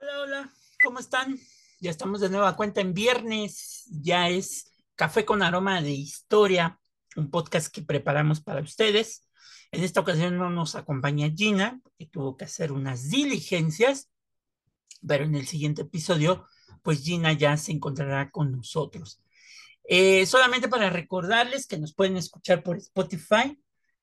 Hola, hola, ¿cómo están? Ya estamos de nueva cuenta en viernes, ya es Café con Aroma de Historia, un podcast que preparamos para ustedes. En esta ocasión no nos acompaña Gina, que tuvo que hacer unas diligencias, pero en el siguiente episodio, pues Gina ya se encontrará con nosotros. Eh, solamente para recordarles que nos pueden escuchar por Spotify,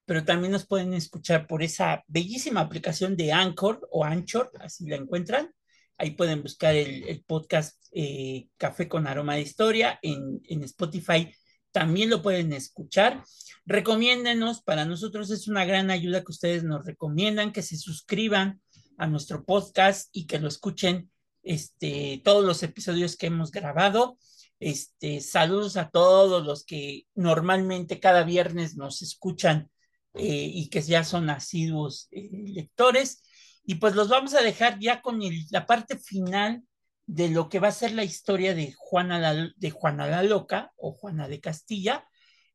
pero también nos pueden escuchar por esa bellísima aplicación de Anchor o Anchor, así la encuentran. Ahí pueden buscar el, podcast eh, Café con Aroma de Historia en, en, Spotify. También lo pueden escuchar. Recomiéndenos, para nosotros es una gran ayuda que ustedes nos recomiendan, que se suscriban a nuestro podcast y que lo escuchen este, todos los episodios que hemos grabado. Este, saludos a todos los que normalmente cada viernes nos escuchan eh, y que ya son asiduos eh, lectores. Y pues los vamos a dejar ya con la parte final de lo que va a ser la historia de Juana la, de Juana la Loca o Juana de Castilla.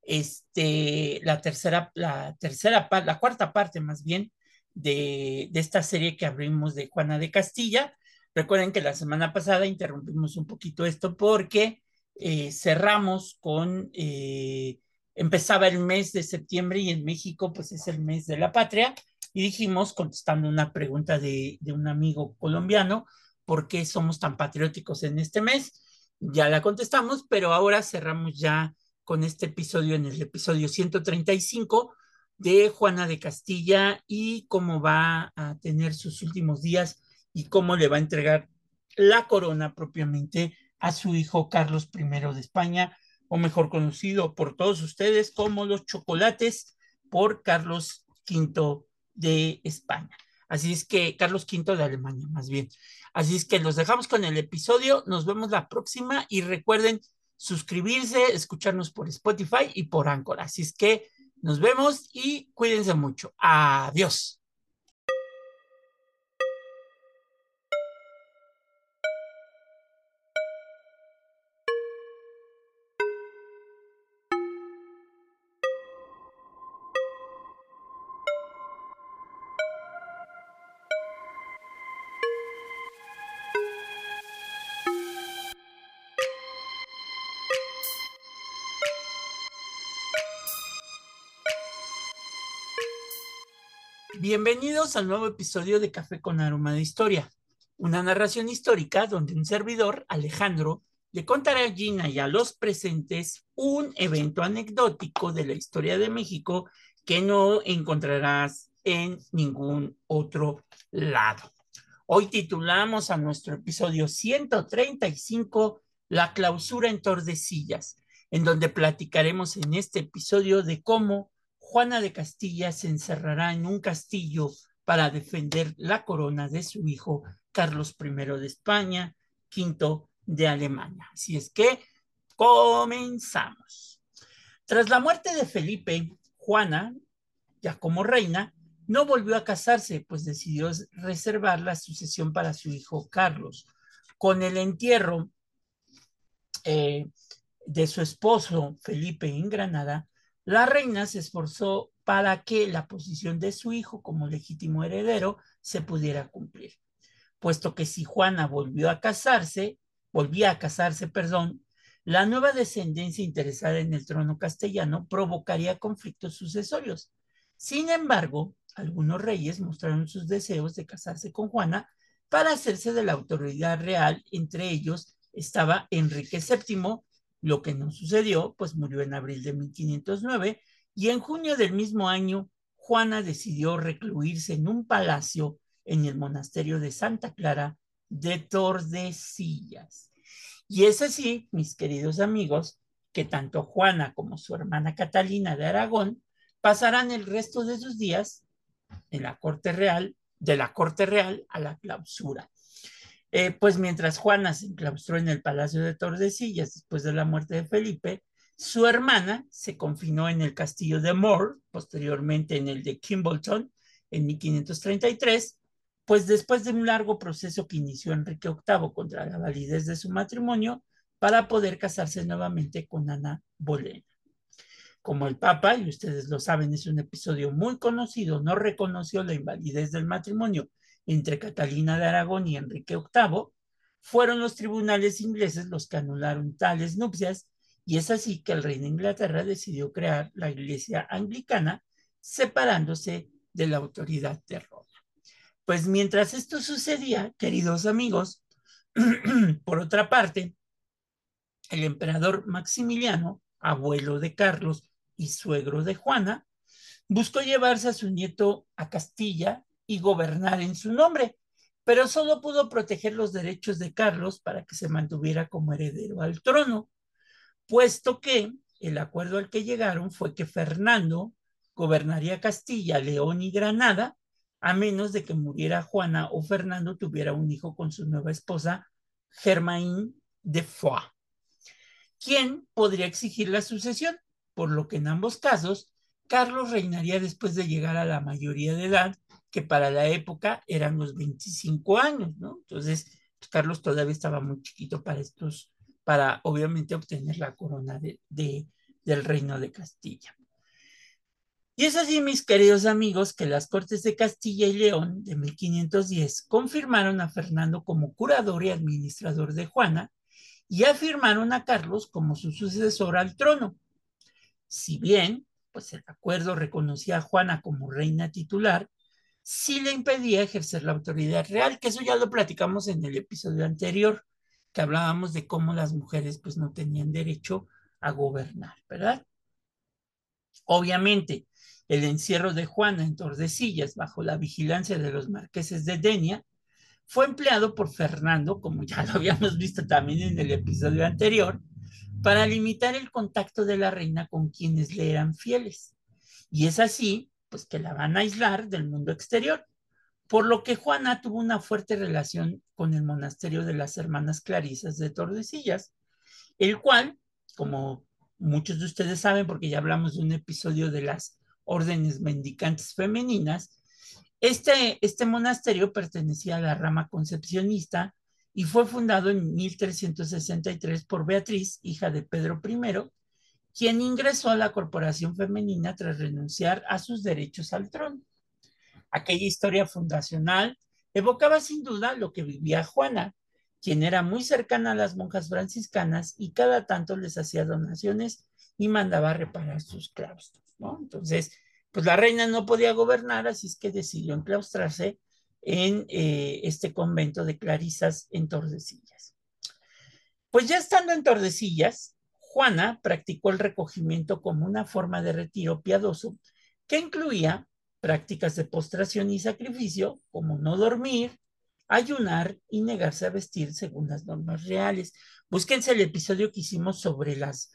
Este, la tercera, la tercera la cuarta parte más bien de, de esta serie que abrimos de Juana de Castilla. Recuerden que la semana pasada interrumpimos un poquito esto porque eh, cerramos con eh, empezaba el mes de septiembre y en México pues es el mes de la patria y dijimos, contestando una pregunta de, de un amigo colombiano, ¿por qué somos tan patrióticos en este mes? Ya la contestamos, pero ahora cerramos ya con este episodio en el episodio 135 de Juana de Castilla y cómo va a tener sus últimos días y cómo le va a entregar la corona propiamente a su hijo Carlos I de España, o mejor conocido por todos ustedes como los chocolates por Carlos V de España. Así es que, Carlos V de Alemania, más bien. Así es que los dejamos con el episodio, nos vemos la próxima y recuerden suscribirse, escucharnos por Spotify y por Anchor. Así es que nos vemos y cuídense mucho. Adiós. Bienvenidos al nuevo episodio de Café con Aroma de Historia, una narración histórica donde un servidor, Alejandro, le contará a Gina y a los presentes un evento anecdótico de la historia de México que no encontrarás en ningún otro lado. Hoy titulamos a nuestro episodio 135 La clausura en Tordesillas, en donde platicaremos en este episodio de cómo Juana de Castilla se encerrará en un castillo para defender la corona de su hijo Carlos I de España, V de Alemania. Así es que comenzamos. Tras la muerte de Felipe, Juana, ya como reina, no volvió a casarse, pues decidió reservar la sucesión para su hijo Carlos. Con el entierro eh, de su esposo Felipe en Granada, la reina se esforzó para que la posición de su hijo como legítimo heredero se pudiera cumplir, puesto que si Juana volvió a casarse, volvía a casarse, perdón, la nueva descendencia interesada en el trono castellano provocaría conflictos sucesorios. Sin embargo, algunos reyes mostraron sus deseos de casarse con Juana para hacerse de la autoridad real, entre ellos estaba Enrique VII, lo que no sucedió, pues murió en abril de 1509 y en junio del mismo año Juana decidió recluirse en un palacio en el monasterio de Santa Clara de Tordesillas. Y es así, mis queridos amigos, que tanto Juana como su hermana Catalina de Aragón pasarán el resto de sus días en la corte real, de la corte real a la clausura. Eh, pues mientras Juana se enclaustró en el Palacio de Tordesillas después de la muerte de Felipe, su hermana se confinó en el castillo de Moore, posteriormente en el de Kimbleton, en 1533, pues después de un largo proceso que inició Enrique VIII contra la validez de su matrimonio, para poder casarse nuevamente con Ana Bolena. Como el Papa, y ustedes lo saben, es un episodio muy conocido, no reconoció la invalidez del matrimonio entre Catalina de Aragón y Enrique VIII, fueron los tribunales ingleses los que anularon tales nupcias y es así que el rey de Inglaterra decidió crear la iglesia anglicana separándose de la autoridad de Roma. Pues mientras esto sucedía, queridos amigos, por otra parte, el emperador Maximiliano, abuelo de Carlos y suegro de Juana, buscó llevarse a su nieto a Castilla y gobernar en su nombre, pero solo pudo proteger los derechos de Carlos para que se mantuviera como heredero al trono, puesto que el acuerdo al que llegaron fue que Fernando gobernaría Castilla, León y Granada, a menos de que muriera Juana o Fernando tuviera un hijo con su nueva esposa, Germain de Foix, quien podría exigir la sucesión, por lo que en ambos casos Carlos reinaría después de llegar a la mayoría de edad que para la época eran los 25 años, ¿no? Entonces, pues, Carlos todavía estaba muy chiquito para estos, para obviamente obtener la corona de, del reino de Castilla. Y es así, mis queridos amigos, que las Cortes de Castilla y León de 1510 confirmaron a Fernando como curador y administrador de Juana y afirmaron a Carlos como su sucesor al trono. Si bien, pues el acuerdo reconocía a Juana como reina titular, sí le impedía ejercer la autoridad real, que eso ya lo platicamos en el episodio anterior, que hablábamos de cómo las mujeres pues no tenían derecho a gobernar, ¿verdad? Obviamente, el encierro de Juana en Tordesillas bajo la vigilancia de los marqueses de Denia fue empleado por Fernando, como ya lo habíamos visto también en el episodio anterior, para limitar el contacto de la reina con quienes le eran fieles. Y es así pues que la van a aislar del mundo exterior. Por lo que Juana tuvo una fuerte relación con el monasterio de las hermanas Clarisas de Tordesillas, el cual, como muchos de ustedes saben, porque ya hablamos de un episodio de las órdenes mendicantes femeninas, este, este monasterio pertenecía a la rama concepcionista y fue fundado en 1363 por Beatriz, hija de Pedro I, quien ingresó a la corporación femenina tras renunciar a sus derechos al trono. Aquella historia fundacional evocaba sin duda lo que vivía Juana, quien era muy cercana a las monjas franciscanas y cada tanto les hacía donaciones y mandaba reparar sus claustros. Entonces, pues la reina no podía gobernar, así es que decidió enclaustrarse en eh, este convento de Clarisas en Tordesillas. Pues ya estando en Tordesillas, Juana practicó el recogimiento como una forma de retiro piadoso que incluía prácticas de postración y sacrificio, como no dormir, ayunar y negarse a vestir según las normas reales. Búsquense el episodio que hicimos sobre las,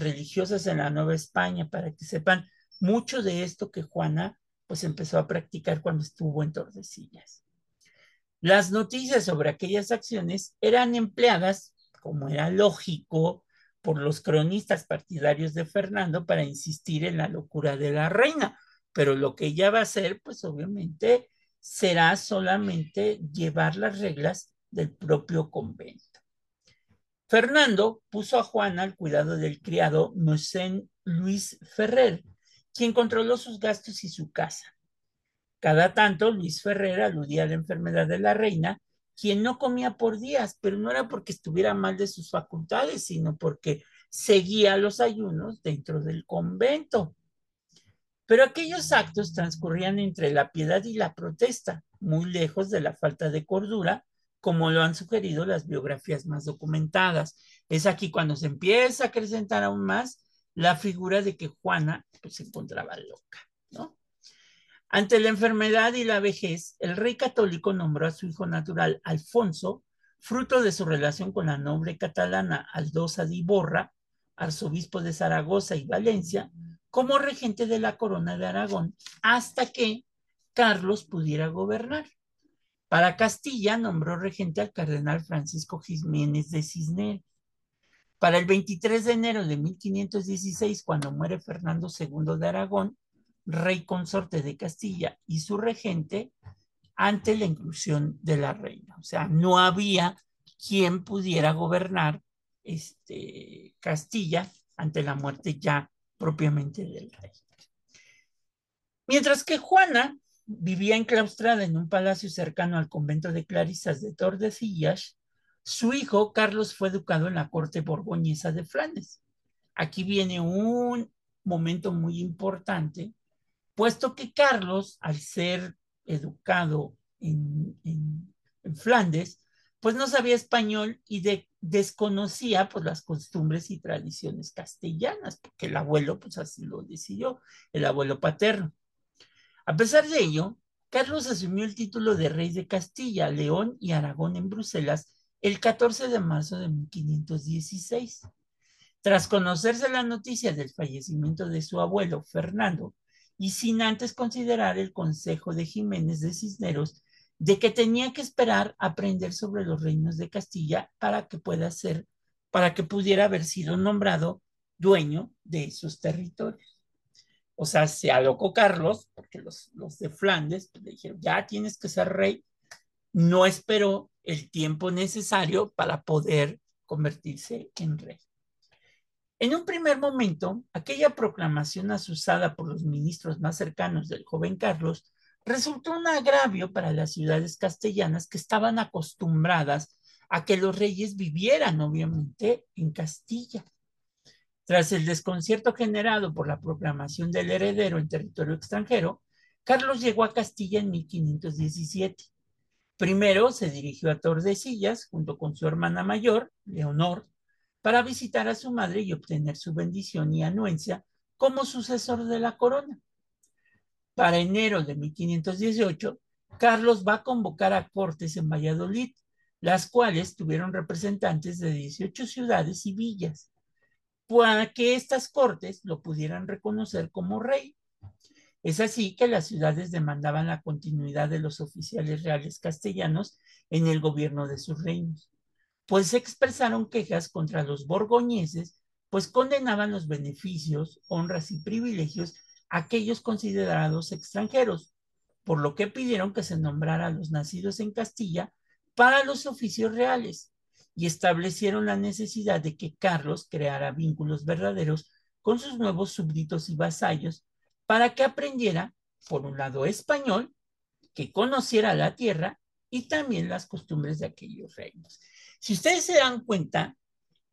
religiosas en la Nueva España para que sepan mucho de esto que Juana pues empezó a practicar cuando estuvo en Tordesillas. Las noticias sobre aquellas acciones eran empleadas, como era lógico, por los cronistas partidarios de Fernando para insistir en la locura de la reina, pero lo que ella va a hacer, pues obviamente será solamente llevar las reglas del propio convento. Fernando puso a Juana al cuidado del criado Mosén Luis Ferrer, quien controló sus gastos y su casa. Cada tanto, Luis Ferrer aludía a la enfermedad de la reina quien no comía por días, pero no era porque estuviera mal de sus facultades, sino porque seguía los ayunos dentro del convento. Pero aquellos actos transcurrían entre la piedad y la protesta, muy lejos de la falta de cordura, como lo han sugerido las biografías más documentadas. Es aquí cuando se empieza a acrecentar aún más la figura de que Juana pues, se encontraba loca. Ante la enfermedad y la vejez, el rey católico nombró a su hijo natural, Alfonso, fruto de su relación con la noble catalana Aldosa de Iborra, arzobispo de Zaragoza y Valencia, como regente de la corona de Aragón, hasta que Carlos pudiera gobernar. Para Castilla nombró regente al cardenal Francisco Jiménez de Cisneros. Para el 23 de enero de 1516, cuando muere Fernando II de Aragón, rey consorte de Castilla y su regente ante la inclusión de la reina. O sea, no había quien pudiera gobernar este, Castilla ante la muerte ya propiamente del rey. Mientras que Juana vivía enclaustrada en un palacio cercano al convento de Clarisas de Tordesillas, su hijo Carlos fue educado en la corte borgoñesa de Flandes. Aquí viene un momento muy importante, puesto que Carlos, al ser educado en, Flandes, pues no sabía español y desconocía pues las costumbres y tradiciones castellanas, porque el abuelo pues así lo decidió, el abuelo paterno. A pesar de ello, Carlos asumió el título de rey de Castilla, León y Aragón en Bruselas el 14 de marzo de 1516. Tras conocerse la noticia del fallecimiento de su abuelo, Fernando, y sin antes considerar el consejo de Jiménez de Cisneros de que tenía que esperar aprender sobre los reinos de Castilla para que pueda ser, para que pudiera haber sido nombrado dueño de esos territorios. O sea, se alocó Carlos, porque los, los de Flandes pues, le dijeron, ya tienes que ser rey. No esperó el tiempo necesario para poder convertirse en rey. En un primer momento, aquella proclamación asusada por los ministros más cercanos del joven Carlos resultó un agravio para las ciudades castellanas que estaban acostumbradas a que los reyes vivieran, obviamente, en Castilla. Tras el desconcierto generado por la proclamación del heredero en territorio extranjero, Carlos llegó a Castilla en 1517. Primero se dirigió a Tordesillas junto con su hermana mayor, Leonor, para visitar a su madre y obtener su bendición y anuencia como sucesor de la corona. Para enero de 1518, Carlos va a convocar a cortes en Valladolid, las cuales tuvieron representantes de 18 ciudades y villas para que estas cortes lo pudieran reconocer como rey. Es así que las ciudades demandaban la continuidad de los oficiales reales castellanos en el gobierno de sus reinos, pues se expresaron quejas contra los borgoñeses, pues condenaban los beneficios, honras y privilegios a aquellos considerados extranjeros, por lo que pidieron que se nombrara a los nacidos en Castilla para los oficios reales, y establecieron la necesidad de que Carlos creara vínculos verdaderos con sus nuevos súbditos y vasallos para que aprendiera, por un lado, español, que conociera la tierra y también las costumbres de aquellos reinos. Si ustedes se dan cuenta,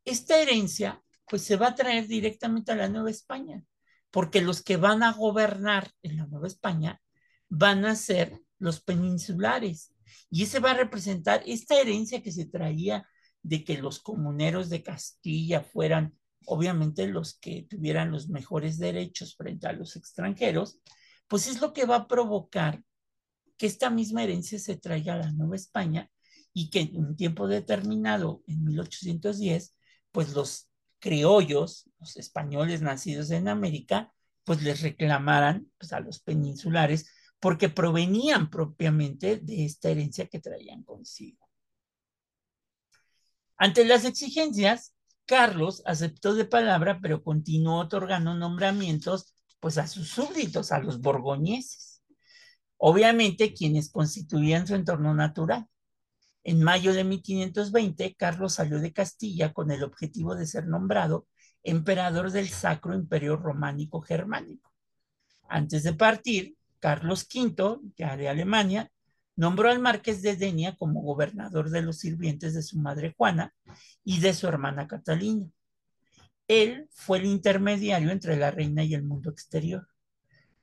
esta herencia pues se va a traer directamente a la Nueva España, porque los que van a gobernar en la Nueva España van a ser los peninsulares. Y ese va a representar esta herencia que se traía de que los comuneros de Castilla fueran obviamente los que tuvieran los mejores derechos frente a los extranjeros, pues es lo que va a provocar que esta misma herencia se traiga a la Nueva España y que en un tiempo determinado, en 1810, pues los criollos, los españoles nacidos en América, pues les reclamaran pues, a los peninsulares porque provenían propiamente de esta herencia que traían consigo. Ante las exigencias, Carlos aceptó de palabra, pero continuó otorgando nombramientos pues a sus súbditos, a los borgoñeses. Obviamente quienes constituían su entorno natural. En mayo de 1520, Carlos salió de Castilla con el objetivo de ser nombrado emperador del Sacro Imperio Románico Germánico. Antes de partir, Carlos V, ya de Alemania, nombró al marqués de Denia como gobernador de los sirvientes de su madre Juana y de su hermana Catalina. Él fue el intermediario entre la reina y el mundo exterior,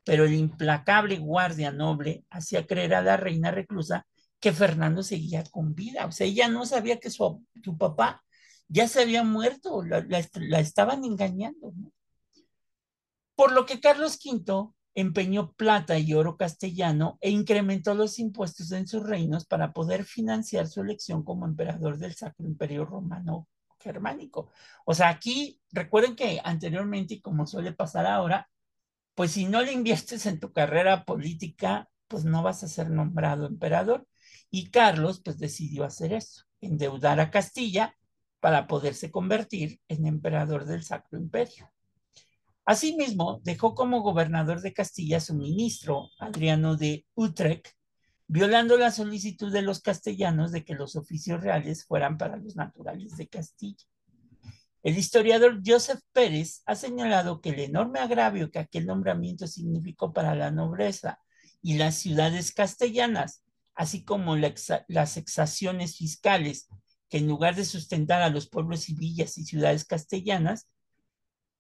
pero el implacable guardia noble hacía creer a la reina reclusa que Fernando seguía con vida, o sea, ella no sabía que su, papá ya se había muerto, la, la estaban engañando. Por lo que Carlos V empeñó plata y oro castellano e incrementó los impuestos en sus reinos para poder financiar su elección como emperador del Sacro Imperio Romano Germánico. O sea, aquí recuerden que anteriormente, como suele pasar ahora, pues si no le inviertes en tu carrera política, pues no vas a ser nombrado emperador. Y Carlos, pues decidió hacer eso, endeudar a Castilla para poderse convertir en emperador del Sacro Imperio. Asimismo, dejó como gobernador de Castilla su ministro, Adriano de Utrecht, violando la solicitud de los castellanos de que los oficios reales fueran para los naturales de Castilla. El historiador Joseph Pérez ha señalado que el enorme agravio que aquel nombramiento significó para la nobleza y las ciudades castellanas, así como las exacciones fiscales que en lugar de sustentar a los pueblos y villas y ciudades castellanas,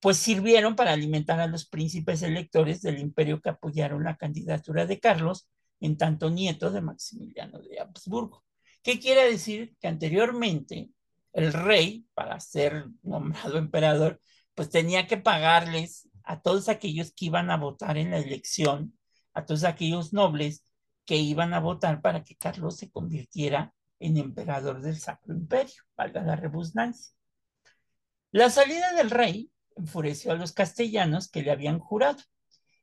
pues sirvieron para alimentar a los príncipes electores del imperio que apoyaron la candidatura de Carlos, en tanto nieto de Maximiliano de Habsburgo. ¿Qué quiere decir? Que anteriormente el rey, para ser nombrado emperador, pues tenía que pagarles a todos aquellos que iban a votar en la elección, a todos aquellos nobles que iban a votar para que Carlos se convirtiera en emperador del Sacro Imperio, valga la rebusnancia. La salida del rey enfureció a los castellanos que le habían jurado.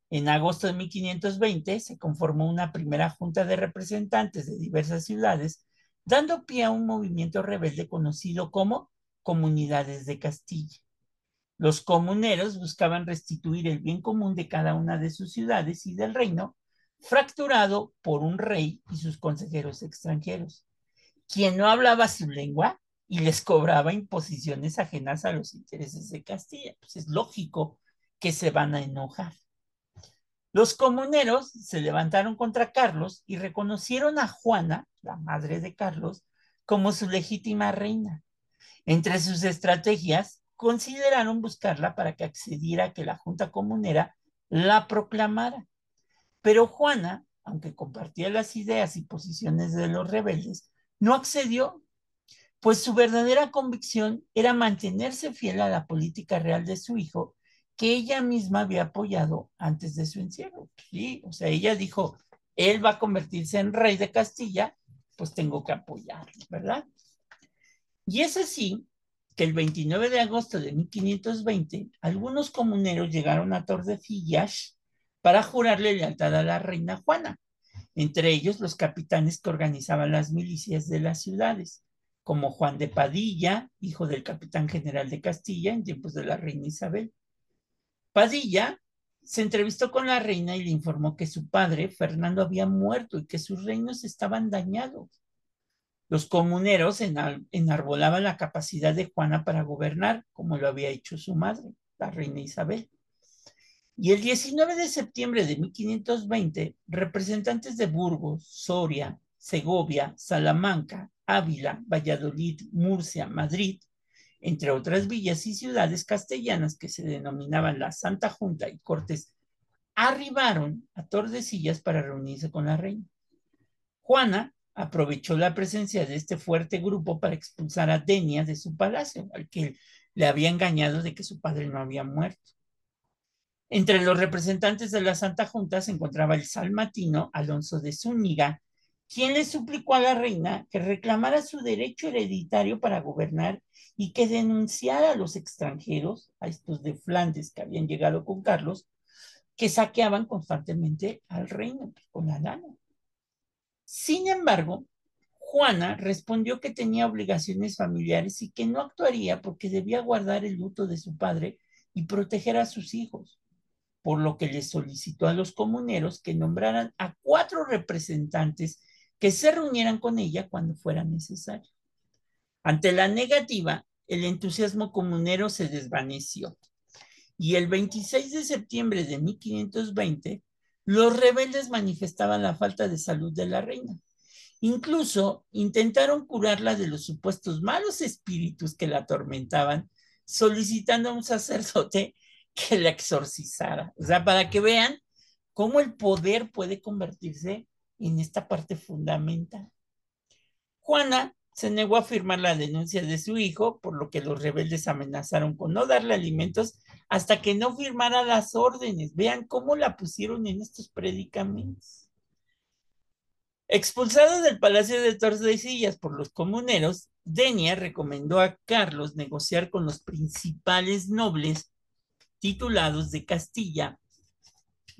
En agosto de 1520 se conformó una primera junta de representantes de diversas ciudades, dando pie a un movimiento rebelde conocido como Comunidades de Castilla. Los comuneros buscaban restituir el bien común de cada una de sus ciudades y del reino, fracturado por un rey y sus consejeros extranjeros. Quien no hablaba su lengua y les cobraba imposiciones ajenas a los intereses de Castilla. Pues es lógico que se van a enojar. Los comuneros se levantaron contra Carlos y reconocieron a Juana, la madre de Carlos, como su legítima reina. Entre sus estrategias, consideraron buscarla para que accediera a que la Junta Comunera la proclamara. Pero Juana, aunque compartía las ideas y posiciones de los rebeldes, no accedió pues su verdadera convicción era mantenerse fiel a la política real de su hijo, que ella misma había apoyado antes de su encierro. Sí, o sea, ella dijo, él va a convertirse en rey de Castilla, pues tengo que apoyarlo, ¿verdad? Y es así que el 29 de agosto de 1520, algunos comuneros llegaron a Tordesillas para jurarle lealtad a la reina Juana, entre ellos los capitanes que organizaban las milicias de las ciudades como Juan de Padilla, hijo del capitán general de Castilla en tiempos de la reina Isabel. Padilla se entrevistó con la reina y le informó que su padre, Fernando, había muerto y que sus reinos estaban dañados. Los comuneros enarbolaban la capacidad de Juana para gobernar, como lo había hecho su madre, la reina Isabel. Y el 19 de septiembre de 1520, representantes de Burgos, Soria, Segovia, Salamanca, Ávila, Valladolid, Murcia, Madrid, entre otras villas y ciudades castellanas que se denominaban la Santa Junta y Cortes, arribaron a Tordesillas para reunirse con la reina. Juana aprovechó la presencia de este fuerte grupo para expulsar a Denia de su palacio, al que le había engañado de que su padre no había muerto. Entre los representantes de la Santa Junta se encontraba el salmatino Alonso de Zúñiga, quien le suplicó a la reina que reclamara su derecho hereditario para gobernar y que denunciara a los extranjeros, a estos de Flandes que habían llegado con Carlos, que saqueaban constantemente al reino con la lana. Sin embargo, Juana respondió que tenía obligaciones familiares y que no actuaría porque debía guardar el luto de su padre y proteger a sus hijos, por lo que le solicitó a los comuneros que nombraran a cuatro representantes que se reunieran con ella cuando fuera necesario. Ante la negativa, el entusiasmo comunero se desvaneció y el 26 de septiembre de 1520 los rebeldes manifestaban la falta de salud de la reina. Incluso intentaron curarla de los supuestos malos espíritus que la atormentaban, solicitando a un sacerdote que la exorcizara. O sea, para que vean cómo el poder puede convertirse en esta parte fundamental. Juana se negó a firmar la denuncia de su hijo, por lo que los rebeldes amenazaron con no darle alimentos hasta que no firmara las órdenes. Vean cómo la pusieron en estos predicamentos. Expulsado del Palacio de Tordesillas por los comuneros, Denia recomendó a Carlos negociar con los principales nobles titulados de Castilla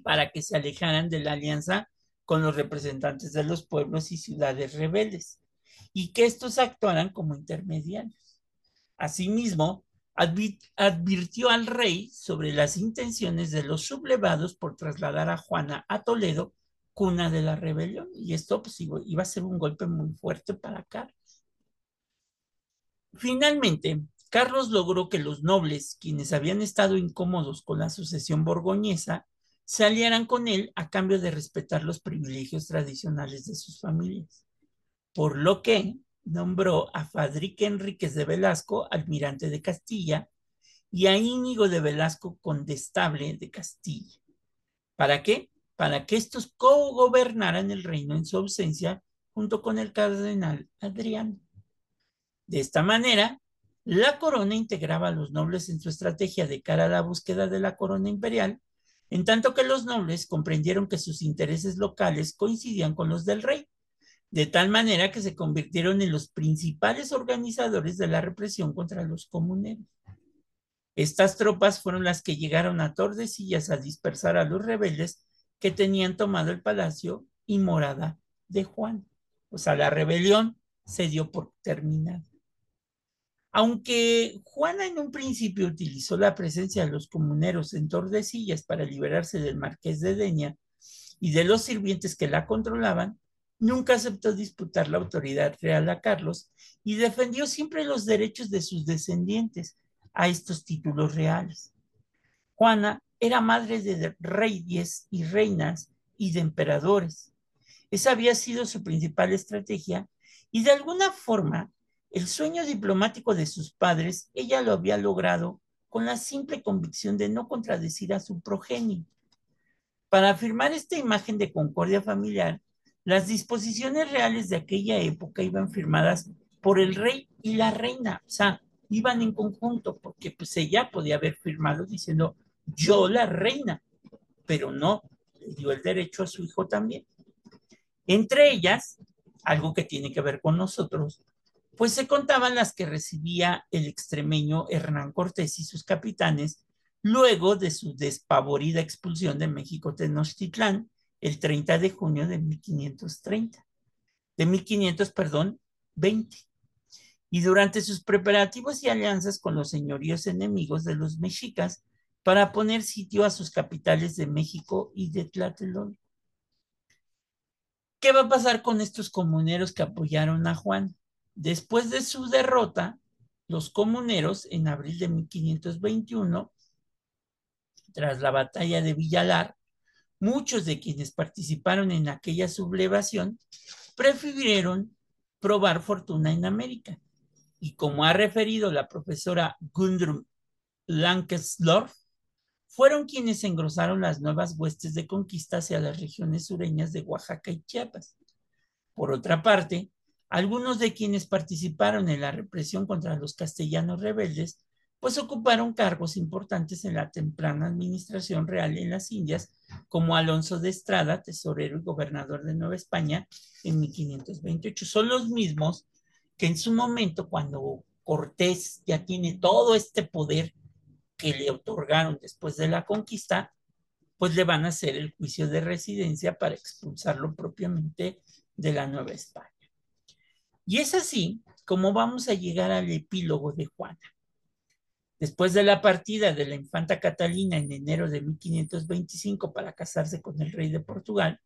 para que se alejaran de la alianza con los representantes de los pueblos y ciudades rebeldes, y que estos actuaran como intermediarios. Asimismo, advirtió al rey sobre las intenciones de los sublevados por trasladar a Juana a Toledo, cuna de la rebelión, y esto pues, iba a ser un golpe muy fuerte para Carlos. Finalmente, Carlos logró que los nobles, quienes habían estado incómodos con la sucesión borgoñesa, se aliaran con él a cambio de respetar los privilegios tradicionales de sus familias, por lo que nombró a Fadrique Enríquez de Velasco almirante de Castilla y a Íñigo de Velasco condestable de Castilla. ¿Para qué? Para que estos co-gobernaran el reino en su ausencia junto con el cardenal Adriano. De esta manera, la corona integraba a los nobles en su estrategia de cara a la búsqueda de la corona imperial en tanto que los nobles comprendieron que sus intereses locales coincidían con los del rey, de tal manera que se convirtieron en los principales organizadores de la represión contra los comuneros. Estas tropas fueron las que llegaron a Tordesillas a dispersar a los rebeldes que tenían tomado el palacio y morada de Juan. O sea, la rebelión se dio por terminada. Aunque Juana en un principio utilizó la presencia de los comuneros en Tordesillas para liberarse del marqués de Deña y de los sirvientes que la controlaban, nunca aceptó disputar la autoridad real a Carlos y defendió siempre los derechos de sus descendientes a estos títulos reales. Juana era madre de reyes y reinas y de emperadores. Esa había sido su principal estrategia y de alguna forma el sueño diplomático de sus padres, ella lo había logrado con la simple convicción de no contradecir a su progenie. Para afirmar esta imagen de concordia familiar, las disposiciones reales de aquella época iban firmadas por el rey y la reina, o sea, iban en conjunto, porque pues ella podía haber firmado diciendo yo la reina, pero no, le dio el derecho a su hijo también. Entre ellas, algo que tiene que ver con nosotros, pues se contaban las que recibía el extremeño Hernán Cortés y sus capitanes luego de su despavorida expulsión de México Tenochtitlán el 30 de junio de 1530, de 1500, perdón, 20. Y durante sus preparativos y alianzas con los señoríos enemigos de los mexicas para poner sitio a sus capitales de México y de Tlatelolco. ¿Qué va a pasar con estos comuneros que apoyaron a Juan? Después de su derrota, los comuneros, en abril de 1521, tras la batalla de Villalar, muchos de quienes participaron en aquella sublevación prefirieron probar fortuna en América. Y como ha referido la profesora Gundrum Lankesdorf, fueron quienes engrosaron las nuevas huestes de conquista hacia las regiones sureñas de Oaxaca y Chiapas. Por otra parte, algunos de quienes participaron en la represión contra los castellanos rebeldes, pues ocuparon cargos importantes en la temprana administración real en las Indias, como Alonso de Estrada, tesorero y gobernador de Nueva España en 1528. Son los mismos que en su momento, cuando Cortés ya tiene todo este poder que le otorgaron después de la conquista, pues le van a hacer el juicio de residencia para expulsarlo propiamente de la Nueva España. Y es así como vamos a llegar al epílogo de Juana. Después de la partida de la infanta Catalina en enero de 1525 para casarse con el rey de Portugal,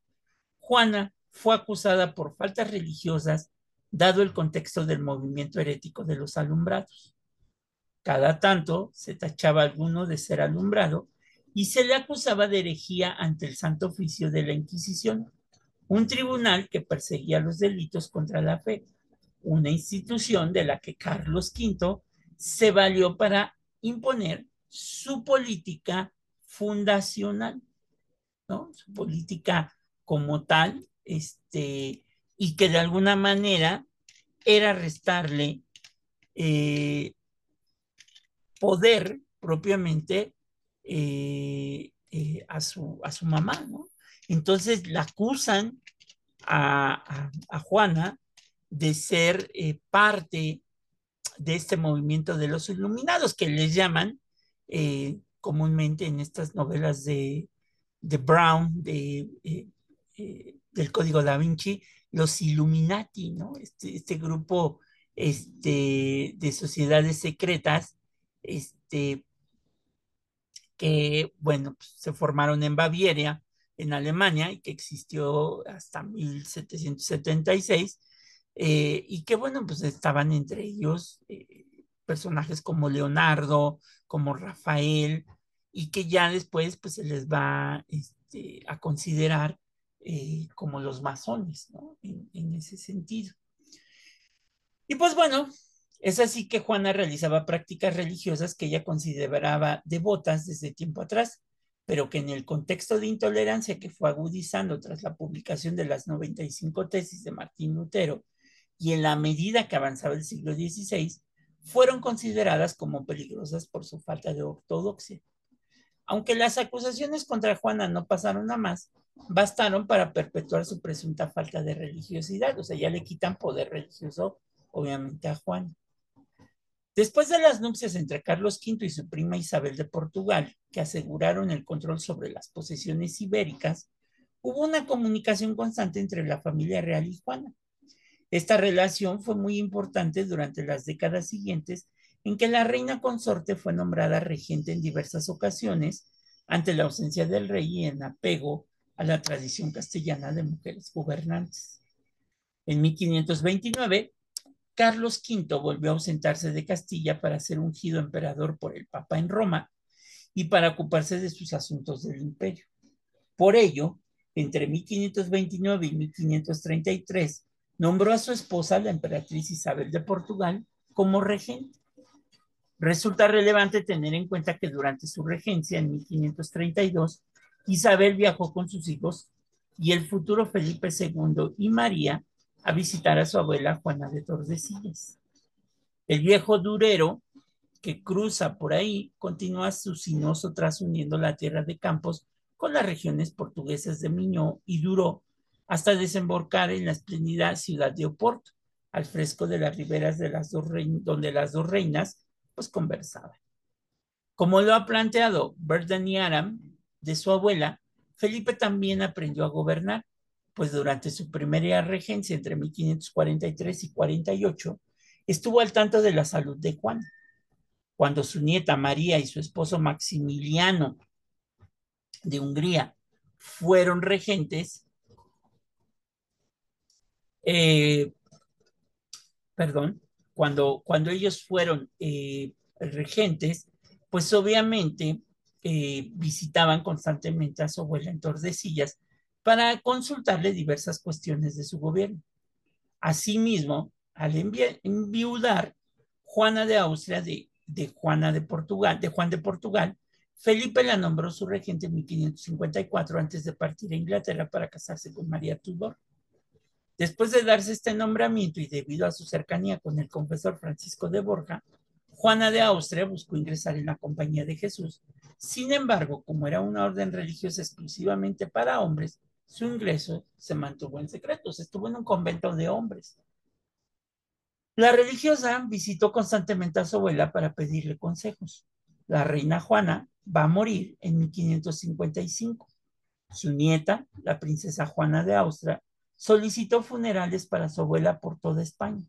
Juana fue acusada por faltas religiosas dado el contexto del movimiento herético de los alumbrados. Cada tanto se tachaba alguno de ser alumbrado y se le acusaba de herejía ante el Santo Oficio de la Inquisición, un tribunal que perseguía los delitos contra la fe una institución de la que Carlos V se valió para imponer su política fundacional, ¿no? Su política como tal, este, y que de alguna manera era restarle eh, poder propiamente eh, eh, a, su, a su mamá, ¿no? Entonces la acusan a, a Juana de ser eh, parte de este movimiento de los iluminados, que les llaman eh, comúnmente en estas novelas de, Brown, de, eh, del Código da Vinci, los Illuminati, ¿no? Este, este grupo este, de sociedades secretas este, que, bueno, pues, se formaron en Baviera, en Alemania, y que existió hasta 1776, eh, y que, bueno, pues estaban entre ellos eh, personajes como Leonardo, como Rafael, y que ya después, pues se les va este, a considerar eh, como los masones, ¿no? en ese sentido. Y pues bueno, es así que Juana realizaba prácticas religiosas que ella consideraba devotas desde tiempo atrás, pero que en el contexto de intolerancia que fue agudizando tras la publicación de las 95 tesis de Martín Lutero y en la medida que avanzaba el siglo XVI, fueron consideradas como peligrosas por su falta de ortodoxia. Aunque las acusaciones contra Juana no pasaron a más, bastaron para perpetuar su presunta falta de religiosidad, o sea, ya le quitan poder religioso, obviamente, a Juana. Después de las nupcias entre Carlos V y su prima Isabel de Portugal, que aseguraron el control sobre las posesiones ibéricas, hubo una comunicación constante entre la familia real y Juana. Esta relación fue muy importante durante las décadas siguientes en que la reina consorte fue nombrada regente en diversas ocasiones ante la ausencia del rey y en apego a la tradición castellana de mujeres gobernantes. En 1529, Carlos V volvió a ausentarse de Castilla para ser ungido emperador por el Papa en Roma y para ocuparse de sus asuntos del imperio. Por ello, entre 1529 y 1533, nombró a su esposa, la emperatriz Isabel de Portugal, como regente. Resulta relevante tener en cuenta que durante su regencia en 1532, Isabel viajó con sus hijos y el futuro Felipe II y María a visitar a su abuela Juana de Tordesillas. El viejo durero que cruza por ahí continúa su sinuoso trazo uniendo la tierra de Campos con las regiones portuguesas de Miñó y Duró hasta desembocar en la espléndida ciudad de Oporto, al fresco de las riberas de las dos donde las dos reinas pues conversaban. Como lo ha planteado Burden y Aram de su abuela, Felipe también aprendió a gobernar pues durante su primera regencia entre 1543 y 48, estuvo al tanto de la salud de Juan. Cuando su nieta María y su esposo Maximiliano de Hungría fueron regentes, eh, perdón, cuando, cuando ellos fueron eh, regentes, pues obviamente eh, visitaban constantemente a su abuela en Tordesillas para consultarle diversas cuestiones de su gobierno. Asimismo, al enviudar Juana de Austria de, de, Juana de Portugal, de Juan de Portugal, Felipe la nombró su regente en 1554 antes de partir a Inglaterra para casarse con María Tudor. Después de darse este nombramiento y debido a su cercanía con el confesor Francisco de Borja, Juana de Austria buscó ingresar en la Compañía de Jesús. Sin embargo, como era una orden religiosa exclusivamente para hombres, su ingreso se mantuvo en secreto, estuvo en un convento de hombres. La religiosa visitó constantemente a su abuela para pedirle consejos. La reina Juana va a morir en 1555. Su nieta, la princesa Juana de Austria, solicitó funerales para su abuela por toda España.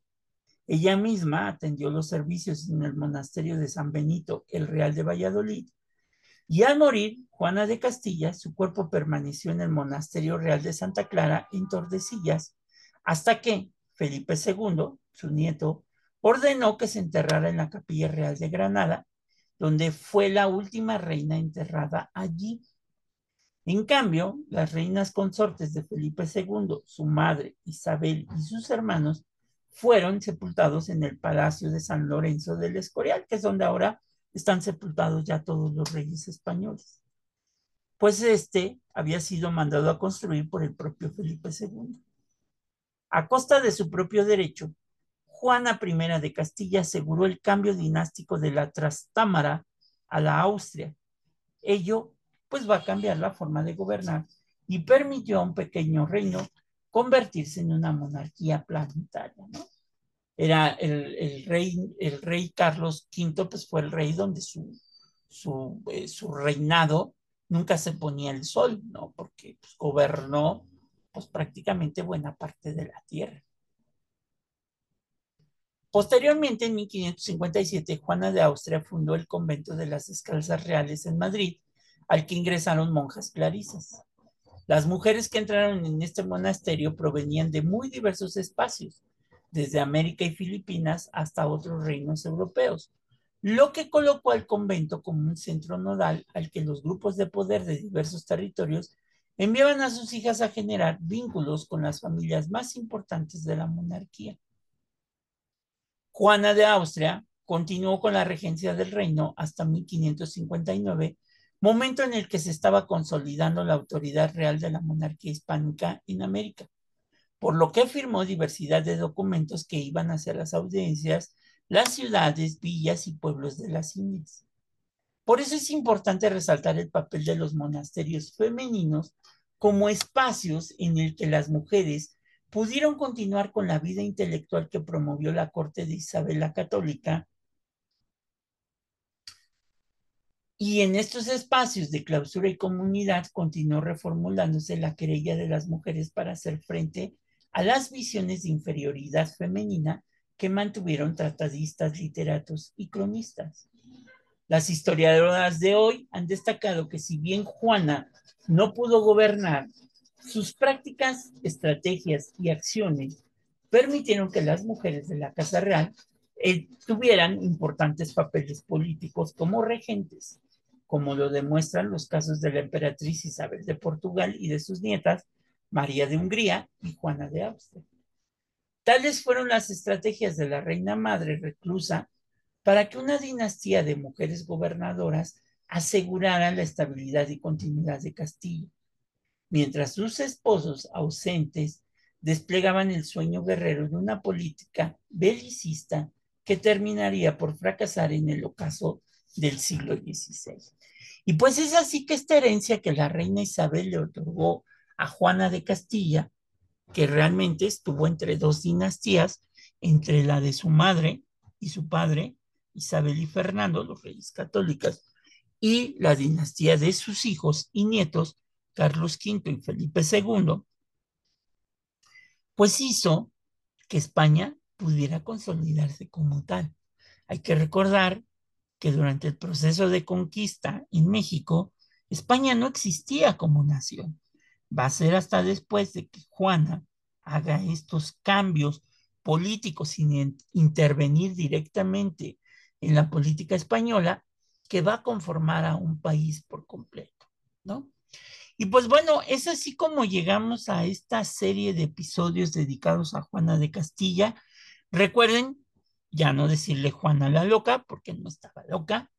Ella misma atendió los servicios en el monasterio de San Benito, el Real de Valladolid, y al morir, Juana de Castilla, su cuerpo permaneció en el Monasterio Real de Santa Clara, en Tordesillas, hasta que Felipe II, su nieto, ordenó que se enterrara en la Capilla Real de Granada, donde fue la última reina enterrada allí. En cambio, las reinas consortes de Felipe II, su madre Isabel y sus hermanos fueron sepultados en el Palacio de San Lorenzo del Escorial, que es donde ahora están sepultados ya todos los reyes españoles. Pues este había sido mandado a construir por el propio Felipe II. A costa de su propio derecho, Juana I de Castilla aseguró el cambio dinástico de la Trastámara a la Austria. Ello, pues, va a cambiar la forma de gobernar y permitió a un pequeño reino convertirse en una monarquía planetaria, era el, rey, el rey Carlos V, pues fue el rey donde su, su, eh, su reinado nunca se ponía el sol, ¿no? Porque pues, gobernó pues prácticamente buena parte de la tierra. Posteriormente, en 1557, Juana de Austria fundó el convento de las Descalzas Reales en Madrid, al que ingresaron monjas clarisas. Las mujeres que entraron en este monasterio provenían de muy diversos espacios, desde América y Filipinas hasta otros reinos europeos, lo que colocó al convento como un centro nodal al que los grupos de poder de diversos territorios enviaban a sus hijas a generar vínculos con las familias más importantes de la monarquía. Juana de Austria continuó con la regencia del reino hasta 1559, momento en el que se estaba consolidando la autoridad real de la monarquía hispánica en América, por lo que firmó diversidad de documentos que iban hacia las audiencias, las ciudades, villas y pueblos de las Indias. Por eso es importante resaltar el papel de los monasterios femeninos como espacios en el que las mujeres pudieron continuar con la vida intelectual que promovió la corte de Isabel la Católica. Y en estos espacios de clausura y comunidad continuó reformulándose la querella de las mujeres para hacer frente a las visiones de inferioridad femenina que mantuvieron tratadistas, literatos y cronistas. Las historiadoras de hoy han destacado que si bien Juana no pudo gobernar sus prácticas, estrategias y acciones permitieron que las mujeres de la Casa Real eh, tuvieran importantes papeles políticos como regentes, como lo demuestran los casos de la emperatriz Isabel de Portugal y de sus nietas, María de Hungría y Juana de Austria. Tales fueron las estrategias de la reina madre reclusa para que una dinastía de mujeres gobernadoras asegurara la estabilidad y continuidad de Castilla mientras sus esposos ausentes desplegaban el sueño guerrero de una política belicista que terminaría por fracasar en el ocaso del siglo XVI. Y pues es así que esta herencia que la reina Isabel le otorgó a Juana de Castilla, que realmente estuvo entre dos dinastías, entre la de su madre y su padre, Isabel y Fernando, los reyes católicos, y la dinastía de sus hijos y nietos, Carlos V y Felipe II, pues hizo que España pudiera consolidarse como tal. Hay que recordar que durante el proceso de conquista en México, España no existía como nación. Va a ser hasta después de que Juana haga estos cambios políticos sin intervenir directamente en la política española que va a conformar a un país por completo, ¿no? Y pues bueno, es así como llegamos a esta serie de episodios dedicados a Juana de Castilla. Recuerden, ya no decirle Juana la loca, porque no estaba loca.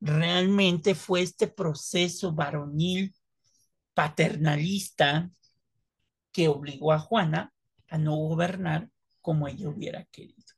Realmente fue este proceso varonil paternalista que obligó a Juana a no gobernar como ella hubiera querido.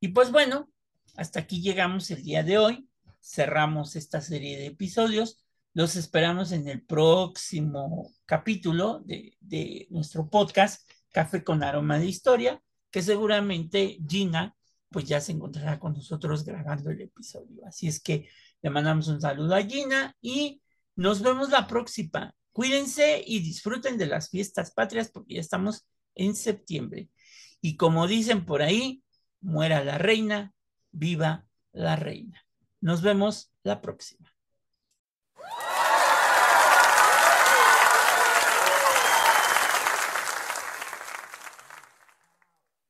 Y pues bueno, hasta aquí llegamos el día de hoy. Cerramos esta serie de episodios. Los esperamos en el próximo capítulo de, nuestro podcast, Café con Aroma de Historia, que seguramente Gina pues ya se encontrará con nosotros grabando el episodio. Así es que le mandamos un saludo a Gina y nos vemos la próxima. Cuídense y disfruten de las fiestas patrias porque ya estamos en septiembre. Y como dicen por ahí, muera la reina, viva la reina. Nos vemos la próxima.